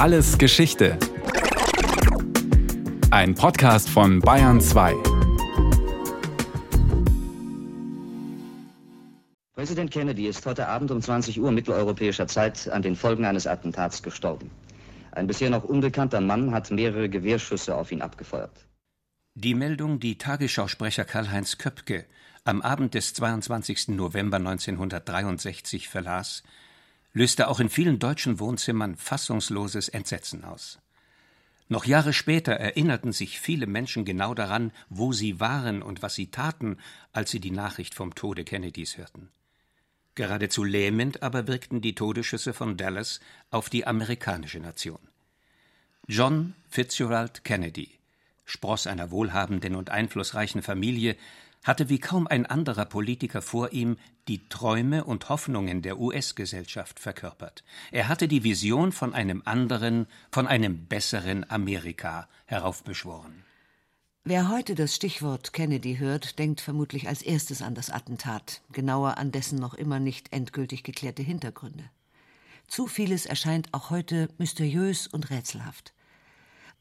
Alles Geschichte. Ein Podcast von Bayern 2. Präsident Kennedy ist heute Abend um 20 Uhr mitteleuropäischer Zeit an den Folgen eines Attentats gestorben. Ein bisher noch unbekannter Mann hat mehrere Gewehrschüsse auf ihn abgefeuert. Die Meldung, die Tagesschausprecher Karl-Heinz Köpke am Abend des 22. November 1963 verlas, löste auch in vielen deutschen Wohnzimmern fassungsloses Entsetzen aus. Noch Jahre später erinnerten sich viele Menschen genau daran, wo sie waren und was sie taten, als sie die Nachricht vom Tode Kennedys hörten. Geradezu lähmend aber wirkten die Todesschüsse von Dallas auf die amerikanische Nation. John Fitzgerald Kennedy, Spross einer wohlhabenden und einflussreichen Familie, hatte wie kaum ein anderer Politiker vor ihm die Träume und Hoffnungen der US-Gesellschaft verkörpert. Er hatte die Vision von einem anderen, von einem besseren Amerika heraufbeschworen. Wer heute das Stichwort Kennedy hört, denkt vermutlich als erstes an das Attentat, genauer an dessen noch immer nicht endgültig geklärte Hintergründe. Zu vieles erscheint auch heute mysteriös und rätselhaft.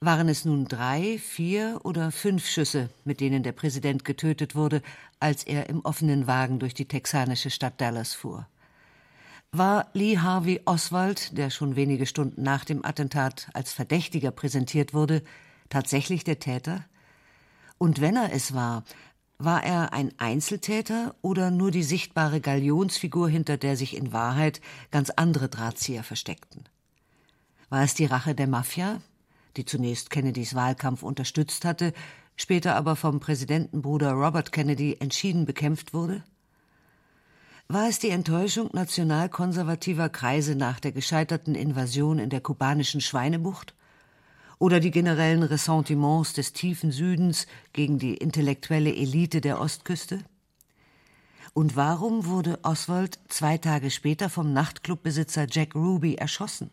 Waren es nun drei, vier oder fünf Schüsse, mit denen der Präsident getötet wurde, als er im offenen Wagen durch die texanische Stadt Dallas fuhr? War Lee Harvey Oswald, der schon wenige Stunden nach dem Attentat als Verdächtiger präsentiert wurde, tatsächlich der Täter? Und wenn er es war, war er ein Einzeltäter oder nur die sichtbare Galionsfigur, hinter der sich in Wahrheit ganz andere Drahtzieher versteckten? War es die Rache der Mafia, die zunächst Kennedys Wahlkampf unterstützt hatte, später aber vom Präsidentenbruder Robert Kennedy entschieden bekämpft wurde? War es die Enttäuschung nationalkonservativer Kreise nach der gescheiterten Invasion in der kubanischen Schweinebucht? Oder die generellen Ressentiments des tiefen Südens gegen die intellektuelle Elite der Ostküste? Und warum wurde Oswald zwei Tage später vom Nachtclubbesitzer Jack Ruby erschossen?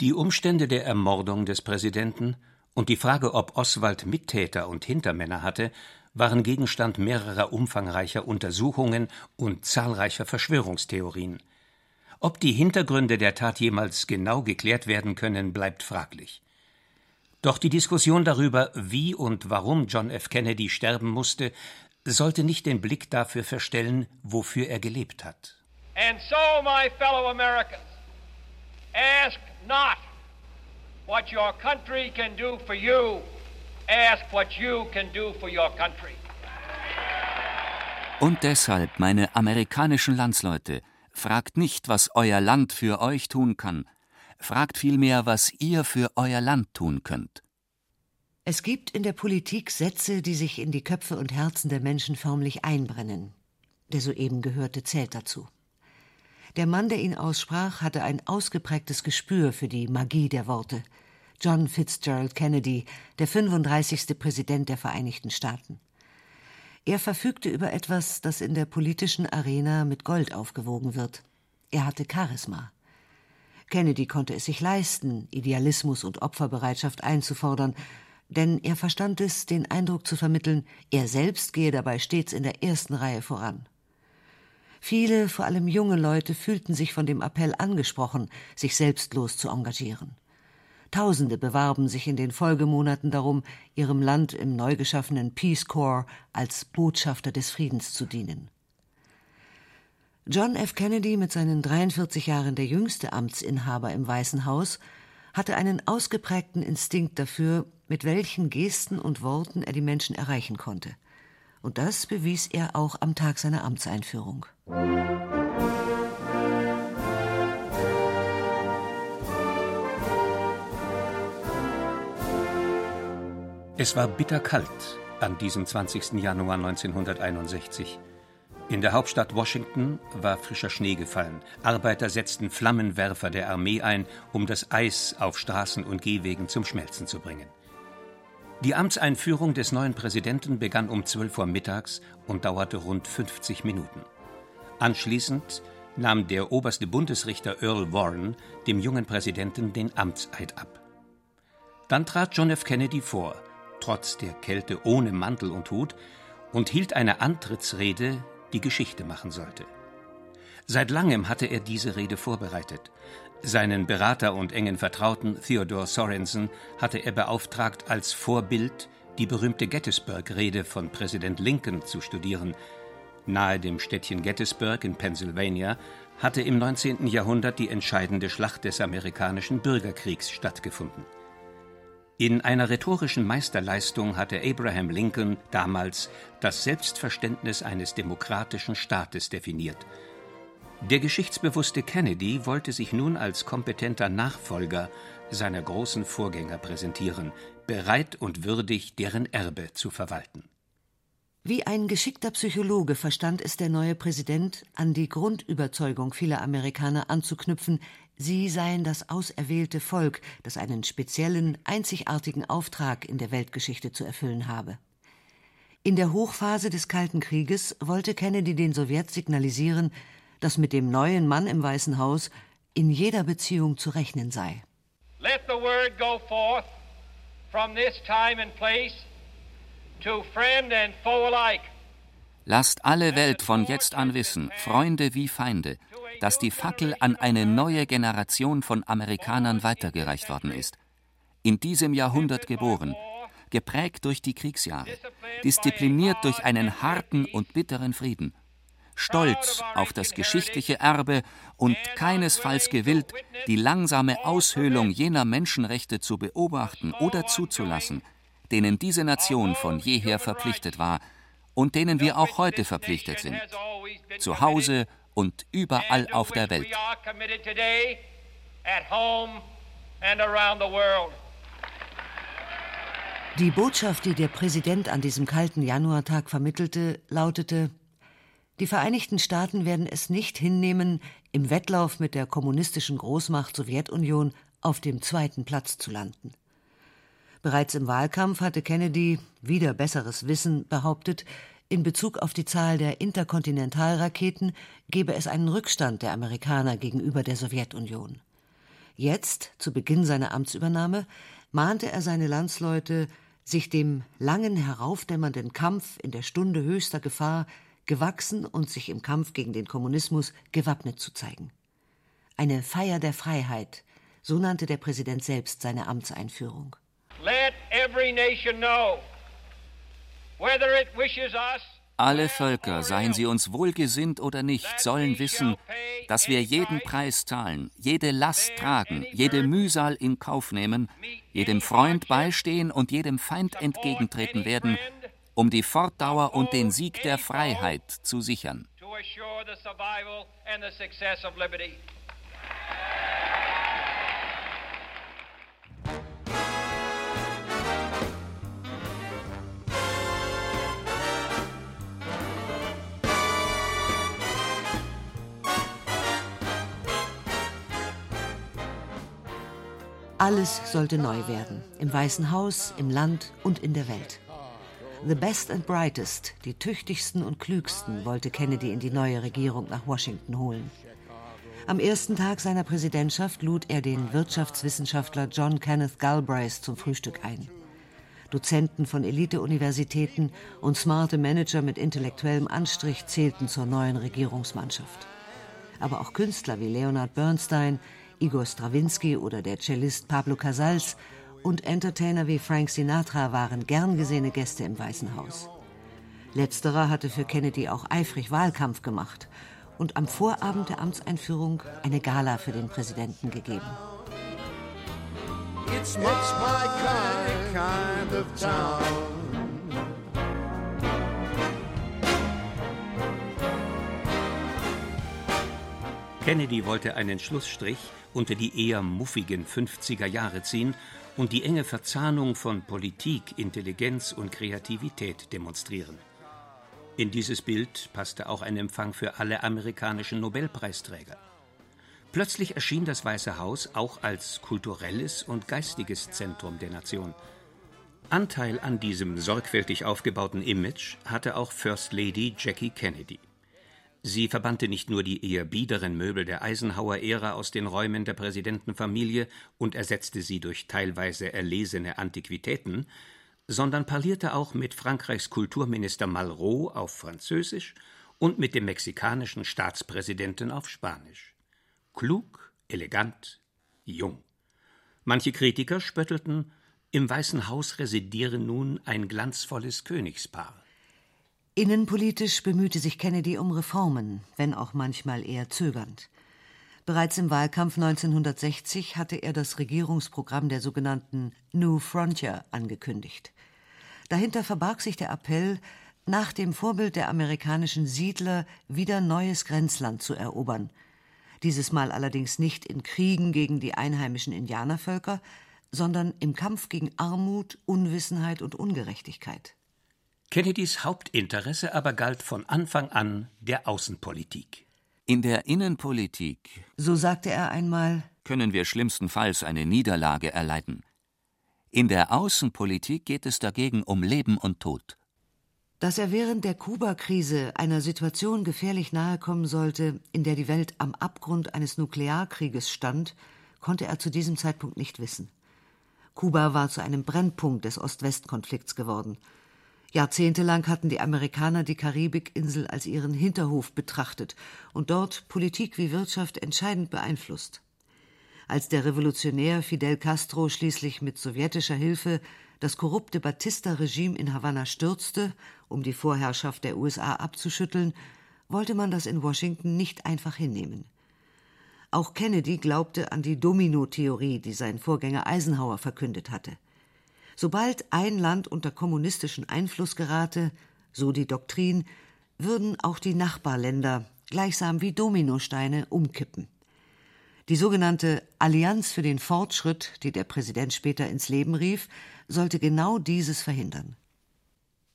Die Umstände der Ermordung des Präsidenten und die Frage, ob Oswald Mittäter und Hintermänner hatte, waren Gegenstand mehrerer umfangreicher Untersuchungen und zahlreicher Verschwörungstheorien. Ob die Hintergründe der Tat jemals genau geklärt werden können, bleibt fraglich. Doch die Diskussion darüber, wie und warum John F. Kennedy sterben musste, sollte nicht den Blick dafür verstellen, wofür er gelebt hat. And so, my fellow Americans, ask not what your country can do for you, ask what you can do for your country. Und deshalb, meine amerikanischen Landsleute, fragt nicht, was euer Land für euch tun kann, fragt vielmehr, was ihr für euer Land tun könnt. Es gibt in der Politik Sätze, die sich in die Köpfe und Herzen der Menschen förmlich einbrennen. Der soeben gehörte zählt dazu. Der Mann, der ihn aussprach, hatte ein ausgeprägtes Gespür für die Magie der Worte. John Fitzgerald Kennedy, der 35. Präsident der Vereinigten Staaten. Er verfügte über etwas, das in der politischen Arena mit Gold aufgewogen wird. Er hatte Charisma. Kennedy konnte es sich leisten, Idealismus und Opferbereitschaft einzufordern, denn er verstand es, den Eindruck zu vermitteln, er selbst gehe dabei stets in der ersten Reihe voran. Viele, vor allem junge Leute, fühlten sich von dem Appell angesprochen, sich selbstlos zu engagieren. Tausende bewarben sich in den Folgemonaten darum, ihrem Land im neu geschaffenen Peace Corps als Botschafter des Friedens zu dienen. John F. Kennedy, mit seinen 43 Jahren der jüngste Amtsinhaber im Weißen Haus, hatte einen ausgeprägten Instinkt dafür, mit welchen Gesten und Worten er die Menschen erreichen konnte – und das bewies er auch am Tag seiner Amtseinführung. Es war bitterkalt an diesem 20. Januar 1961. In der Hauptstadt Washington war frischer Schnee gefallen. Arbeiter setzten Flammenwerfer der Armee ein, um das Eis auf Straßen und Gehwegen zum Schmelzen zu bringen. Die Amtseinführung des neuen Präsidenten begann um 12 Uhr mittags und dauerte rund 50 Minuten. Anschließend nahm der oberste Bundesrichter Earl Warren dem jungen Präsidenten den Amtseid ab. Dann trat John F. Kennedy vor, trotz der Kälte ohne Mantel und Hut, und hielt eine Antrittsrede, die Geschichte machen sollte. Seit langem hatte er diese Rede vorbereitet. Seinen Berater und engen Vertrauten Theodore Sorensen hatte er beauftragt, als Vorbild die berühmte Gettysburg-Rede von Präsident Lincoln zu studieren. Nahe dem Städtchen Gettysburg in Pennsylvania hatte im 19. Jahrhundert die entscheidende Schlacht des amerikanischen Bürgerkriegs stattgefunden. In einer rhetorischen Meisterleistung hatte Abraham Lincoln damals das Selbstverständnis eines demokratischen Staates definiert – der geschichtsbewusste Kennedy wollte sich nun als kompetenter Nachfolger seiner großen Vorgänger präsentieren, bereit und würdig, deren Erbe zu verwalten. Wie ein geschickter Psychologe verstand es der neue Präsident, an die Grundüberzeugung vieler Amerikaner anzuknüpfen, sie seien das auserwählte Volk, das einen speziellen, einzigartigen Auftrag in der Weltgeschichte zu erfüllen habe. In der Hochphase des Kalten Krieges wollte Kennedy den Sowjets signalisieren, dass mit dem neuen Mann im Weißen Haus in jeder Beziehung zu rechnen sei. Let the word go forth from this time and place to friend and foe alike. Lasst alle Welt von jetzt an wissen, Freunde wie Feinde, dass die Fackel an eine neue Generation von Amerikanern weitergereicht worden ist. In diesem Jahrhundert geboren, geprägt durch die Kriegsjahre, diszipliniert durch einen harten und bitteren Frieden stolz auf das geschichtliche Erbe und keinesfalls gewillt, die langsame Aushöhlung jener Menschenrechte zu beobachten oder zuzulassen, denen diese Nation von jeher verpflichtet war und denen wir auch heute verpflichtet sind, zu Hause und überall auf der Welt. Die Botschaft, die der Präsident an diesem kalten Januartag vermittelte, lautete die Vereinigten Staaten werden es nicht hinnehmen, im Wettlauf mit der kommunistischen Großmacht Sowjetunion auf dem zweiten Platz zu landen. Bereits im Wahlkampf hatte Kennedy, wieder besseres Wissen, behauptet, in Bezug auf die Zahl der Interkontinentalraketen gebe es einen Rückstand der Amerikaner gegenüber der Sowjetunion. Jetzt, zu Beginn seiner Amtsübernahme, mahnte er seine Landsleute, sich dem langen heraufdämmernden Kampf in der Stunde höchster Gefahr gewachsen und sich im Kampf gegen den Kommunismus gewappnet zu zeigen. Eine Feier der Freiheit, so nannte der Präsident selbst seine Amtseinführung. Let every nation know whether it wishes us alle Völker, seien sie uns wohlgesinnt oder nicht, sollen wissen, dass wir jeden Preis zahlen, jede Last tragen, jede Mühsal in Kauf nehmen, jedem Freund beistehen und jedem Feind entgegentreten werden, um die Fortdauer und den Sieg der Freiheit zu sichern. Alles sollte neu werden, im Weißen Haus, im Land und in der Welt. The best and brightest, die tüchtigsten und klügsten, wollte Kennedy in die neue Regierung nach Washington holen. Am ersten Tag seiner Präsidentschaft lud er den Wirtschaftswissenschaftler John Kenneth Galbraith zum Frühstück ein. Dozenten von Elite-Universitäten und smarte Manager mit intellektuellem Anstrich zählten zur neuen Regierungsmannschaft. Aber auch Künstler wie Leonard Bernstein, Igor Strawinski oder der Cellist Pablo Casals und Entertainer wie Frank Sinatra waren gern gesehene Gäste im Weißen Haus. Letzterer hatte für Kennedy auch eifrig Wahlkampf gemacht und am Vorabend der Amtseinführung eine Gala für den Präsidenten gegeben. It's my kind, kind of town. Kennedy wollte einen Schlussstrich unter die eher muffigen 50er Jahre ziehen und die enge Verzahnung von Politik, Intelligenz und Kreativität demonstrieren. In dieses Bild passte auch ein Empfang für alle amerikanischen Nobelpreisträger. Plötzlich erschien das Weiße Haus auch als kulturelles und geistiges Zentrum der Nation. Anteil an diesem sorgfältig aufgebauten Image hatte auch First Lady Jackie Kennedy. Sie verbannte nicht nur die eher biederen Möbel der Eisenhower-Ära aus den Räumen der Präsidentenfamilie und ersetzte sie durch teilweise erlesene Antiquitäten, sondern parlierte auch mit Frankreichs Kulturminister Malraux auf Französisch und mit dem mexikanischen Staatspräsidenten auf Spanisch. Klug, elegant, jung. Manche Kritiker spöttelten, im Weißen Haus residiere nun ein glanzvolles Königspaar. Innenpolitisch bemühte sich Kennedy um Reformen, wenn auch manchmal eher zögernd. Bereits im Wahlkampf 1960 hatte er das Regierungsprogramm der sogenannten New Frontier angekündigt. Dahinter verbarg sich der Appell, nach dem Vorbild der amerikanischen Siedler wieder neues Grenzland zu erobern. Dieses Mal allerdings nicht in Kriegen gegen die einheimischen Indianervölker, sondern im Kampf gegen Armut, Unwissenheit und Ungerechtigkeit. Kennedys Hauptinteresse aber galt von Anfang an der Außenpolitik. In der Innenpolitik, so sagte er einmal, können wir schlimmstenfalls eine Niederlage erleiden. In der Außenpolitik geht es dagegen um Leben und Tod. Dass er während der Kuba-Krise einer Situation gefährlich nahe kommen sollte, in der die Welt am Abgrund eines Nuklearkrieges stand, konnte er zu diesem Zeitpunkt nicht wissen. Kuba war zu einem Brennpunkt des Ost-West-Konflikts geworden. Jahrzehntelang hatten die Amerikaner die Karibikinsel als ihren Hinterhof betrachtet und dort Politik wie Wirtschaft entscheidend beeinflusst. Als der Revolutionär Fidel Castro schließlich mit sowjetischer Hilfe das korrupte Batista-Regime in Havanna stürzte, um die Vorherrschaft der USA abzuschütteln, wollte man das in Washington nicht einfach hinnehmen. Auch Kennedy glaubte an die Domino-Theorie, die sein Vorgänger Eisenhower verkündet hatte. Sobald ein Land unter kommunistischen Einfluss gerate, so die Doktrin, würden auch die Nachbarländer gleichsam wie Dominosteine umkippen. Die sogenannte Allianz für den Fortschritt, die der Präsident später ins Leben rief, sollte genau dieses verhindern.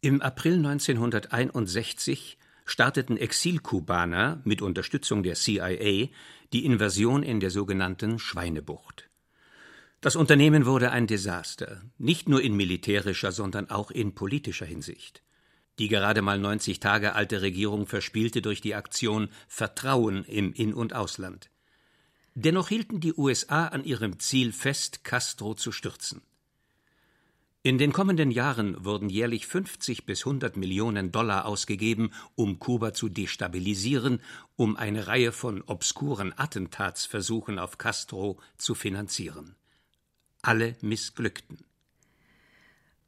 Im April 1961 starteten Exilkubaner mit Unterstützung der CIA die Invasion in der sogenannten Schweinebucht. Das Unternehmen wurde ein Desaster, nicht nur in militärischer, sondern auch in politischer Hinsicht. Die gerade mal 90 Tage alte Regierung verspielte durch die Aktion Vertrauen im In- und Ausland. Dennoch hielten die USA an ihrem Ziel fest, Castro zu stürzen. In den kommenden Jahren wurden jährlich 50 bis 100 Millionen Dollar ausgegeben, um Kuba zu destabilisieren, um eine Reihe von obskuren Attentatsversuchen auf Castro zu finanzieren alle missglückten.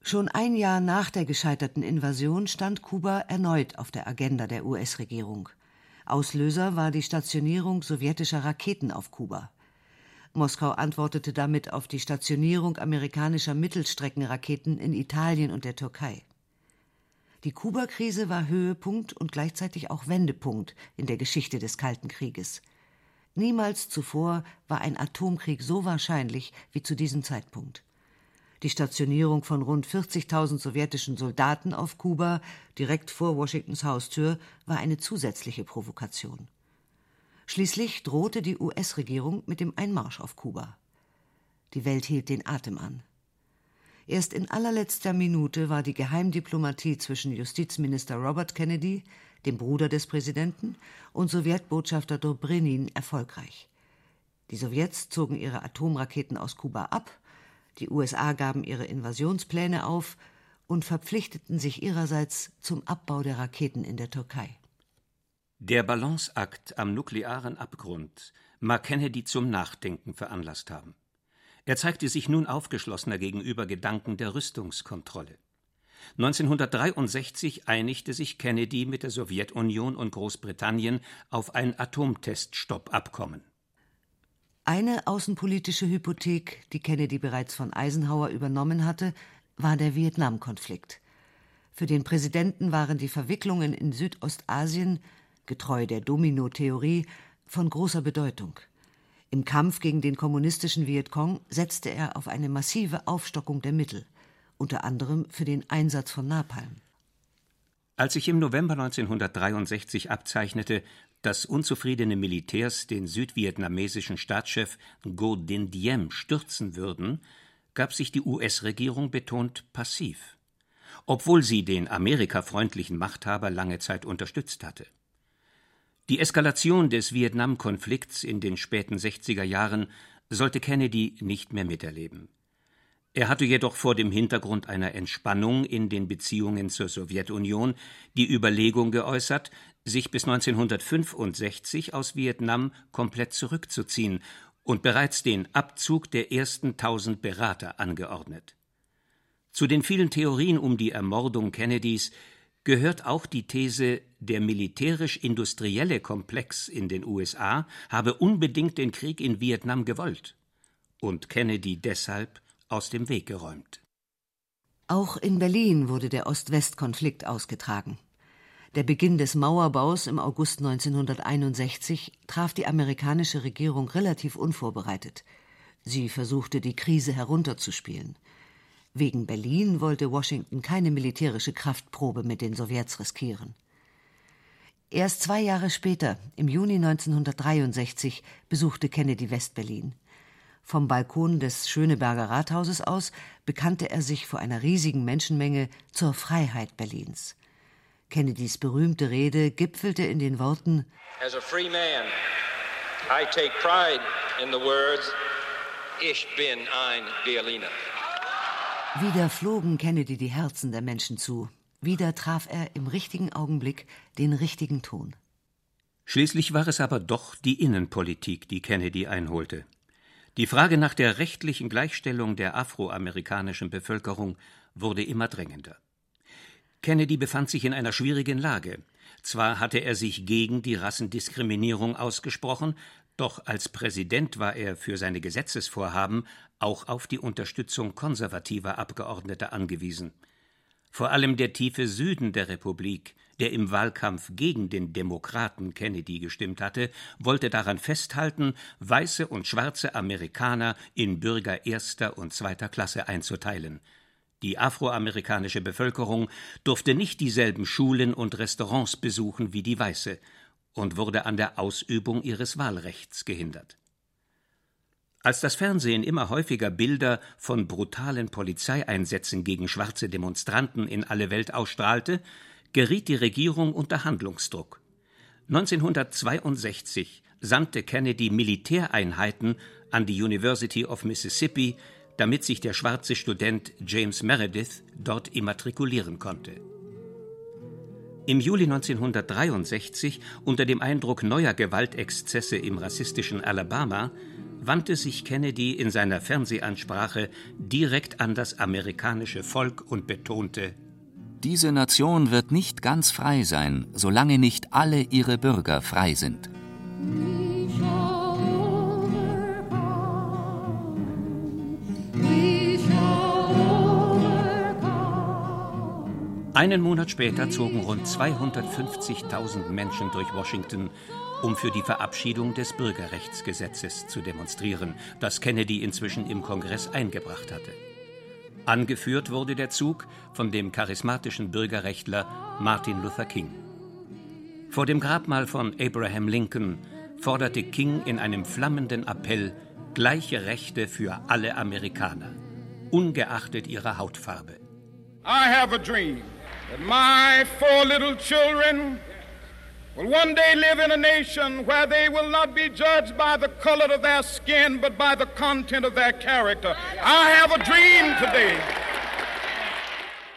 Schon ein Jahr nach der gescheiterten Invasion stand Kuba erneut auf der Agenda der US-Regierung. Auslöser war die Stationierung sowjetischer Raketen auf Kuba. Moskau antwortete damit auf die Stationierung amerikanischer Mittelstreckenraketen in Italien und der Türkei. Die Kuba-Krise war Höhepunkt und gleichzeitig auch Wendepunkt in der Geschichte des Kalten Krieges. Niemals zuvor war ein Atomkrieg so wahrscheinlich wie zu diesem Zeitpunkt. Die Stationierung von rund 40.000 sowjetischen Soldaten auf Kuba direkt vor Washingtons Haustür war eine zusätzliche Provokation. Schließlich drohte die US-Regierung mit dem Einmarsch auf Kuba. Die Welt hielt den Atem an. Erst in allerletzter Minute war die Geheimdiplomatie zwischen Justizminister Robert Kennedy dem Bruder des Präsidenten, und Sowjetbotschafter Dobrynin erfolgreich. Die Sowjets zogen ihre Atomraketen aus Kuba ab, die USA gaben ihre Invasionspläne auf und verpflichteten sich ihrerseits zum Abbau der Raketen in der Türkei. Der Balanceakt am nuklearen Abgrund mag Kennedy zum Nachdenken veranlasst haben. Er zeigte sich nun aufgeschlossener gegenüber Gedanken der Rüstungskontrolle. 1963 einigte sich Kennedy mit der Sowjetunion und Großbritannien auf ein Atomteststoppabkommen. Eine außenpolitische Hypothek, die Kennedy bereits von Eisenhower übernommen hatte, war der Vietnamkonflikt. Für den Präsidenten waren die Verwicklungen in Südostasien, getreu der Domino-Theorie, von großer Bedeutung. Im Kampf gegen den kommunistischen Vietcong setzte er auf eine massive Aufstockung der Mittel unter anderem für den Einsatz von Napalm. Als sich im November 1963 abzeichnete, dass unzufriedene Militärs den südvietnamesischen Staatschef Ngo Dinh Diem stürzen würden, gab sich die US-Regierung betont passiv, obwohl sie den amerikafreundlichen Machthaber lange Zeit unterstützt hatte. Die Eskalation des Vietnam-Konflikts in den späten 60er Jahren sollte Kennedy nicht mehr miterleben. Er hatte jedoch vor dem Hintergrund einer Entspannung in den Beziehungen zur Sowjetunion die Überlegung geäußert, sich bis 1965 aus Vietnam komplett zurückzuziehen und bereits den Abzug der ersten tausend Berater angeordnet. Zu den vielen Theorien um die Ermordung Kennedys gehört auch die These, der militärisch-industrielle Komplex in den USA habe unbedingt den Krieg in Vietnam gewollt und Kennedy deshalb aus dem Weg geräumt. Auch in Berlin wurde der Ost-West-Konflikt ausgetragen. Der Beginn des Mauerbaus im August 1961 traf die amerikanische Regierung relativ unvorbereitet. Sie versuchte, die Krise herunterzuspielen. Wegen Berlin wollte Washington keine militärische Kraftprobe mit den Sowjets riskieren. Erst zwei Jahre später, im Juni 1963, besuchte Kennedy Westberlin. Vom Balkon des Schöneberger Rathauses aus bekannte er sich vor einer riesigen Menschenmenge zur Freiheit Berlins. Kennedys berühmte Rede gipfelte in den Worten As a free man, I take pride in the words Ich bin ein Berliner. Wieder flogen Kennedy die Herzen der Menschen zu. Wieder traf er im richtigen Augenblick den richtigen Ton. Schließlich war es aber doch die Innenpolitik, die Kennedy einholte. Die Frage nach der rechtlichen Gleichstellung der afroamerikanischen Bevölkerung wurde immer drängender. Kennedy befand sich in einer schwierigen Lage. Zwar hatte er sich gegen die Rassendiskriminierung ausgesprochen, doch als Präsident war er für seine Gesetzesvorhaben auch auf die Unterstützung konservativer Abgeordneter angewiesen. Vor allem der tiefe Süden der Republik, der im Wahlkampf gegen den Demokraten Kennedy gestimmt hatte, wollte daran festhalten, weiße und schwarze Amerikaner in Bürger erster und zweiter Klasse einzuteilen. Die afroamerikanische Bevölkerung durfte nicht dieselben Schulen und Restaurants besuchen wie die weiße, und wurde an der Ausübung ihres Wahlrechts gehindert. Als das Fernsehen immer häufiger Bilder von brutalen Polizeieinsätzen gegen schwarze Demonstranten in alle Welt ausstrahlte, geriet die Regierung unter Handlungsdruck. 1962 sandte Kennedy Militäreinheiten an die University of Mississippi, damit sich der schwarze Student James Meredith dort immatrikulieren konnte. Im Juli 1963, unter dem Eindruck neuer Gewaltexzesse im rassistischen Alabama, wandte sich Kennedy in seiner Fernsehansprache direkt an das amerikanische Volk und betonte Diese Nation wird nicht ganz frei sein, solange nicht alle ihre Bürger frei sind. Einen Monat später zogen rund 250.000 Menschen durch Washington, um für die Verabschiedung des Bürgerrechtsgesetzes zu demonstrieren, das Kennedy inzwischen im Kongress eingebracht hatte. Angeführt wurde der Zug von dem charismatischen Bürgerrechtler Martin Luther King. Vor dem Grabmal von Abraham Lincoln forderte King in einem flammenden Appell gleiche Rechte für alle Amerikaner, ungeachtet ihrer Hautfarbe. I have a dream that my four little children will one day live in a nation where they will not be judged by the color of their skin, but by the content of their character. I have a dream today.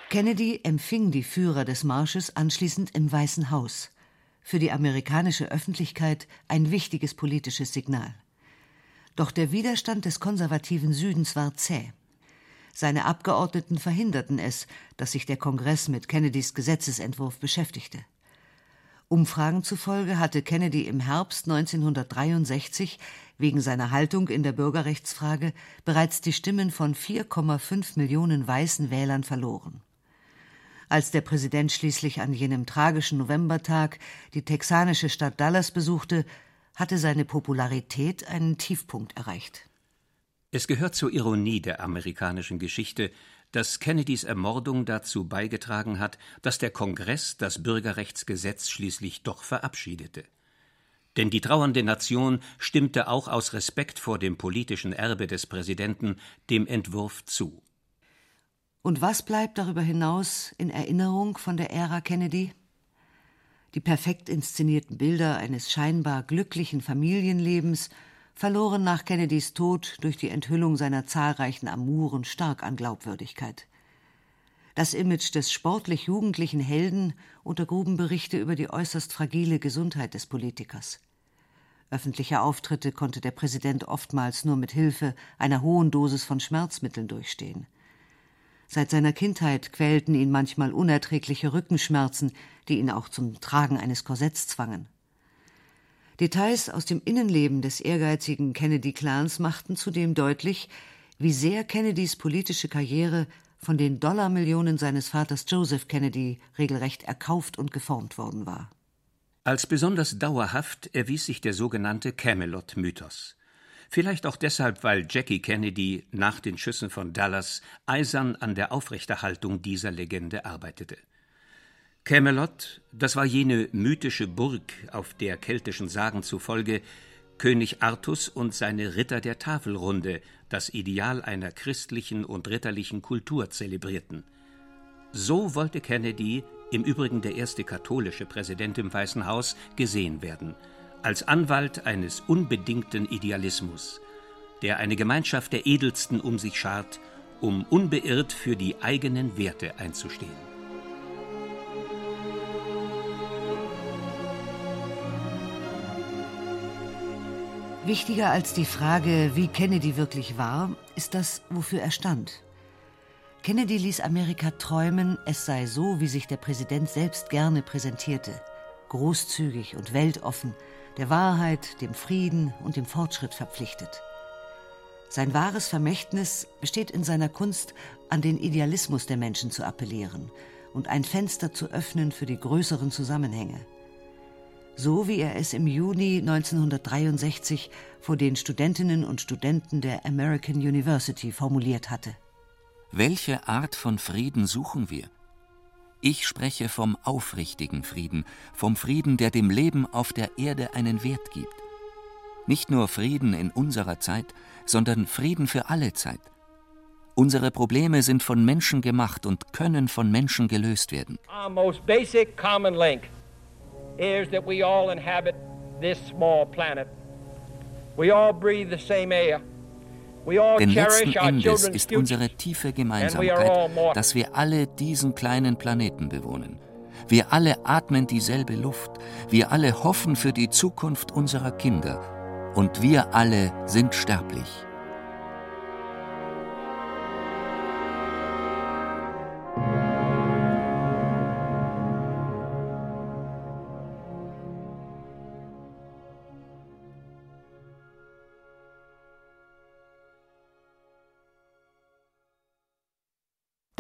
Kennedy empfing die Führer des Marsches anschließend im Weißen Haus. Für die amerikanische Öffentlichkeit ein wichtiges politisches Signal. Doch der Widerstand des konservativen Südens war zäh. Seine Abgeordneten verhinderten es, dass sich der Kongress mit Kennedys Gesetzesentwurf beschäftigte. Umfragen zufolge hatte Kennedy im Herbst 1963 wegen seiner Haltung in der Bürgerrechtsfrage bereits die Stimmen von 4,5 Millionen weißen Wählern verloren. Als der Präsident schließlich an jenem tragischen Novembertag die texanische Stadt Dallas besuchte, hatte seine Popularität einen Tiefpunkt erreicht. Es gehört zur Ironie der amerikanischen Geschichte, dass Kennedys Ermordung dazu beigetragen hat, dass der Kongress das Bürgerrechtsgesetz schließlich doch verabschiedete. Denn die trauernde Nation stimmte auch aus Respekt vor dem politischen Erbe des Präsidenten dem Entwurf zu. Und was bleibt darüber hinaus in Erinnerung von der Ära Kennedy? Die perfekt inszenierten Bilder eines scheinbar glücklichen Familienlebens verloren nach Kennedys Tod durch die Enthüllung seiner zahlreichen Amuren stark an Glaubwürdigkeit. Das Image des sportlich jugendlichen Helden untergruben Berichte über die äußerst fragile Gesundheit des Politikers. Öffentliche Auftritte konnte der Präsident oftmals nur mit Hilfe einer hohen Dosis von Schmerzmitteln durchstehen. Seit seiner Kindheit quälten ihn manchmal unerträgliche Rückenschmerzen, die ihn auch zum Tragen eines Korsetts zwangen. Details aus dem Innenleben des ehrgeizigen Kennedy-Clans machten zudem deutlich, wie sehr Kennedys politische Karriere von den Dollarmillionen seines Vaters Joseph Kennedy regelrecht erkauft und geformt worden war. Als besonders dauerhaft erwies sich der sogenannte Camelot-Mythos. Vielleicht auch deshalb, weil Jackie Kennedy nach den Schüssen von Dallas eisern an der Aufrechterhaltung dieser Legende arbeitete. Camelot, das war jene mythische Burg, auf der keltischen Sagen zufolge König Artus und seine Ritter der Tafelrunde das Ideal einer christlichen und ritterlichen Kultur zelebrierten. So wollte Kennedy, im Übrigen der erste katholische Präsident im Weißen Haus, gesehen werden, als Anwalt eines unbedingten Idealismus, der eine Gemeinschaft der Edelsten um sich schart, um unbeirrt für die eigenen Werte einzustehen. Wichtiger als die Frage, wie Kennedy wirklich war, ist das, wofür er stand. Kennedy ließ Amerika träumen, es sei so, wie sich der Präsident selbst gerne präsentierte, großzügig und weltoffen, der Wahrheit, dem Frieden und dem Fortschritt verpflichtet. Sein wahres Vermächtnis besteht in seiner Kunst, an den Idealismus der Menschen zu appellieren und ein Fenster zu öffnen für die größeren Zusammenhänge so wie er es im Juni 1963 vor den Studentinnen und Studenten der American University formuliert hatte. Welche Art von Frieden suchen wir? Ich spreche vom aufrichtigen Frieden, vom Frieden, der dem Leben auf der Erde einen Wert gibt. Nicht nur Frieden in unserer Zeit, sondern Frieden für alle Zeit. Unsere Probleme sind von Menschen gemacht und können von Menschen gelöst werden. Our most basic common link is that we all inhabit this small planet. We all breathe the same air. Denn letzten Endes ist unsere tiefe Gemeinsamkeit, dass wir alle diesen kleinen Planeten bewohnen. Wir alle atmen dieselbe Luft. Wir alle hoffen für die Zukunft unserer Kinder. Und wir alle sind sterblich.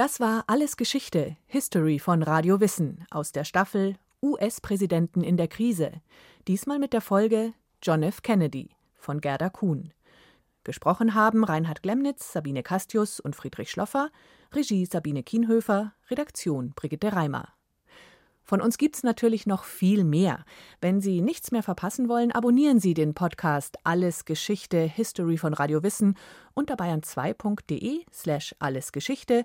Das war Alles Geschichte, History von Radio Wissen aus der Staffel US-Präsidenten in der Krise. Diesmal mit der Folge John F. Kennedy von Gerda Kuhn. Gesprochen haben Reinhard Glemnitz, Sabine Castius und Friedrich Schloffer, Regie Sabine Kienhöfer, Redaktion Brigitte Reimer. Von uns gibt's natürlich noch viel mehr. Wenn Sie nichts mehr verpassen wollen, abonnieren Sie den Podcast Alles Geschichte History von Radio Wissen unter bayern2.de slash allesgeschichte